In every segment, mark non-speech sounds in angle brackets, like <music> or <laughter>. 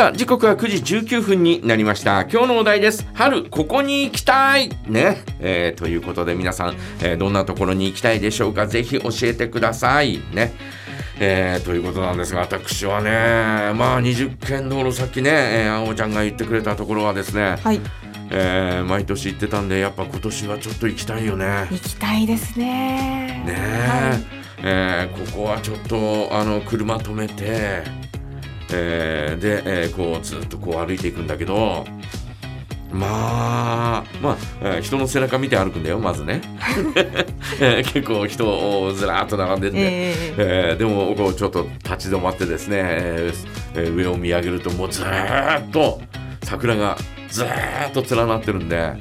さあ時刻は9時19分になりました。今日のお題です。春ここに行きたい。ね、えー、ということで皆さん、えー、どんなところに行きたいでしょうか。ぜひ教えてください。ね。えー、ということなんですが私はねまあ20軒道路さっきね、えー、青ちゃんが言ってくれたところはですね、はい。えー、毎年行ってたんでやっぱ今年はちょっと行きたいよね。行きたいですね。ね。え、はい、えー、ここはちょっとあの車止めてえー、で、えー、こうずっとこう歩いていくんだけどまあまあ、えー、人の背中見て歩くんだよまずね、<laughs> えー、結構人をずらっと並んでて、えー、えー、でもこうちょっと立ち止まってですね、えー、上を見上げるともうずっと桜がずっと連なってるんで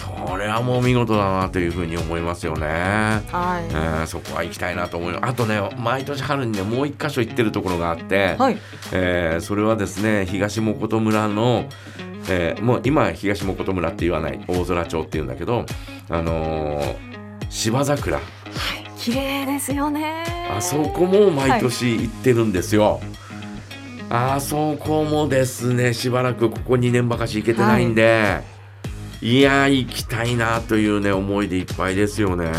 これはもう見事だなというふうに思いますよね。はい、えー、そこは行きたいなと思います。あとね、毎年春にね、もう一箇所行ってるところがあって、はい、えー、それはですね、東本村の、えー、もう今東本村って言わない大空町っていうんだけど、あのー、芝桜。はい、綺麗ですよね。あそこも毎年行ってるんですよ。はい、あそこもですね、しばらくここ2年ばかし行けてないんで、はいいや行きたいなというね思いでいっぱいですよね。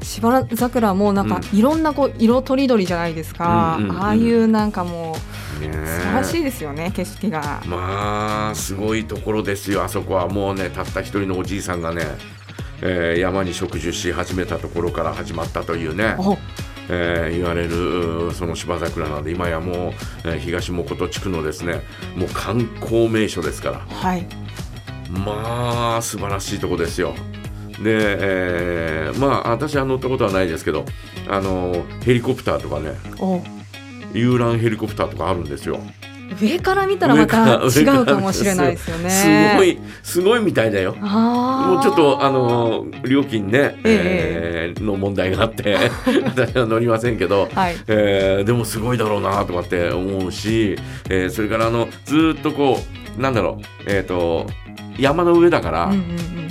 しばら桜もなんか、いろんなこう色とりどりじゃないですか、うんうんうん、ああいうなんかもう、ね、素晴らしいですよね景色が。まあすごいところですよあそこは。もうねたった一人のおじいさんがね、えー、山に植樹し始めたところから始まったというね。えー、言われるその芝桜なんで今やもう、えー、東本地区のですねもう観光名所ですから、はい、まあ素晴らしいとこですよ。で、えー、まあ私は乗ったことはないですけどあのヘリコプターとかね遊覧ヘリコプターとかあるんですよ。上から見たらまた違うかもしれないですよね。すごいすごいみたいだよ。もうちょっとあの料金ね、えー、えー、の問題があって <laughs> 私は乗りませんけど、はい、えー、でもすごいだろうなとかって思うし、えー、それからあのずっとこうなんだろうえっ、ー、と山の上だから、うんうんうん、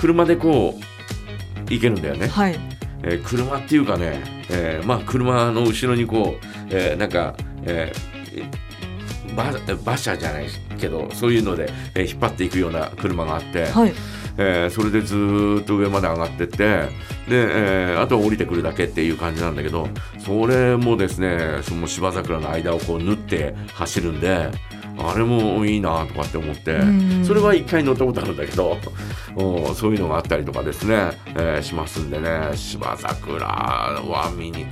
車でこう行けるんだよね。はい、えー、車っていうかね、えー、まあ車の後ろにこう、えー、なんか、えー、馬馬車じゃないけどそういうので、えー、引っ張っていくような車があって、はい、えー、それでずっと上まで上がってってで、えー、あとは降りてくるだけっていう感じなんだけどそれもですねその芝桜の間をこう縫って走るんで。あれもいいなとかって思って、それは一回乗ったことあるんだけど <laughs> そういうのがあったりとかですね、えー、しますんでね芝桜は見に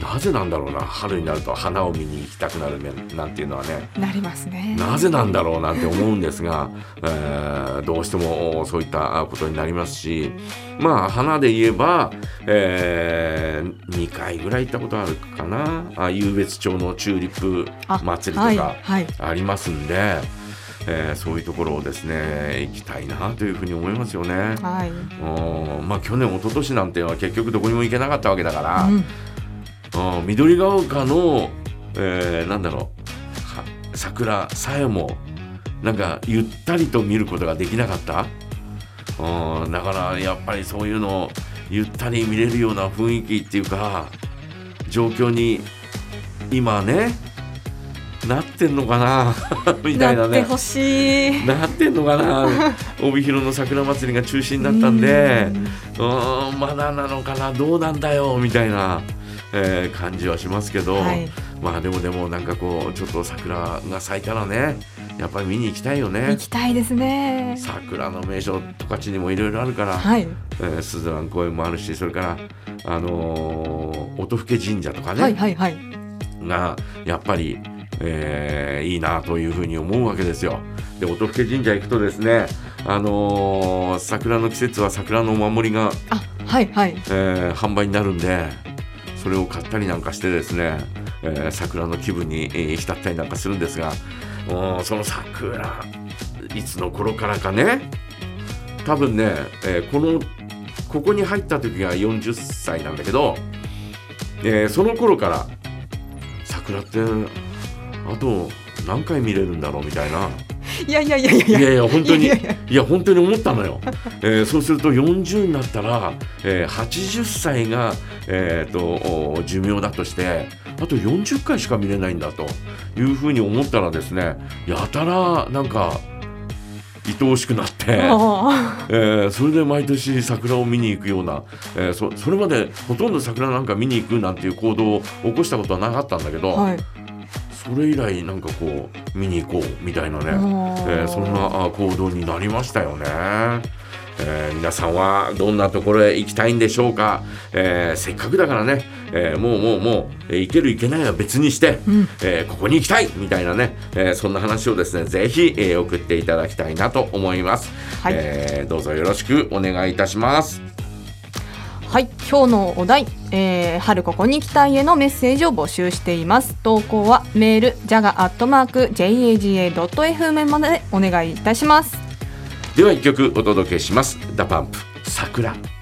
なぜなんだろうな春になると花を見に行きたくなるなんていうのはね。なりますね。なぜなんだろうなんて思うんですが、<laughs> えー、どうしてもそういったことになりますしまあ花で言えば、えー、2回ぐらい行ったことあるかな。あ湧別町のチューリップ祭りとかありますんで。はいはいえー、そういうところをですね行きたいなというふうに思いますよね。はい、まあ去年一昨年なんては結局どこにも行けなかったわけだから、うん、緑ヶ丘の、えー、なんだろう。桜さえもなんかゆったりと見ることができなかった？うんだからやっぱりそういうのをゆったり見れるような雰囲気っていうか状況に今ねなってんのかな <laughs> みたいなね。なってほしい。なってんのかな帯広の桜祭りが中止になったんで。うん。まだなのかなどうなんだよみたいなえー、感じはしますけど、はい、まあでもでもなんかこうちょっと桜が咲いたらねやっぱり見に行きたいよね。行きたいですね。桜の名所十勝にもいろいろあるから、はい。えー、スズラン公園もあるしそれからあのー、音更神社とかね、はいはいはい、がやっぱり、えー、いいなというふうに思うわけですよ。で音更神社行くとですねあのー、桜の季節は桜のお守りがあはいはい、えー、販売になるんでそれを買ったりなんかしてですね、えー、桜の気分に、えー、浸ったりなんかするんですがその桜いつの頃からかね多分ね、えー、このここに入った時が40歳なんだけど、えー、その頃から桜ってあと何回見れるんだろうみたいな。いやいやいやいや。いやいや本当に。いや本当に思ったのよ、<laughs> えー、そうすると40になったら、えー、80歳が、えーと、寿命だとしてあと40回しか見れないんだというふうに思ったらですねやたらなんか愛おしくなって、<laughs> えー、それで毎年桜を見に行くような、えー、そそれまでほとんど桜なんか見に行くなんていう行動を起こしたことはなかったんだけど、はい、それ以来なんかこう見に行こうみたいなね、えー、そんな行動になりましたよね。えー、皆さんはどんなところへ行きたいんでしょうか、えー、せっかくだからね、えー、もうもうもう、えー、行ける行けないは別にして、うん、えここに行きたいみたいなね、えそんな話をですねぜひ、え送っていただきたいなと思います、はい、えどうぞよろしくお願いいたしますはい今日のお題、えー、春ここに来たいへのメッセージを募集しています。投稿はメールジャガアットマーク JAGA.FM までお願いいたします。では一曲お届けします。 DA PUMP桜。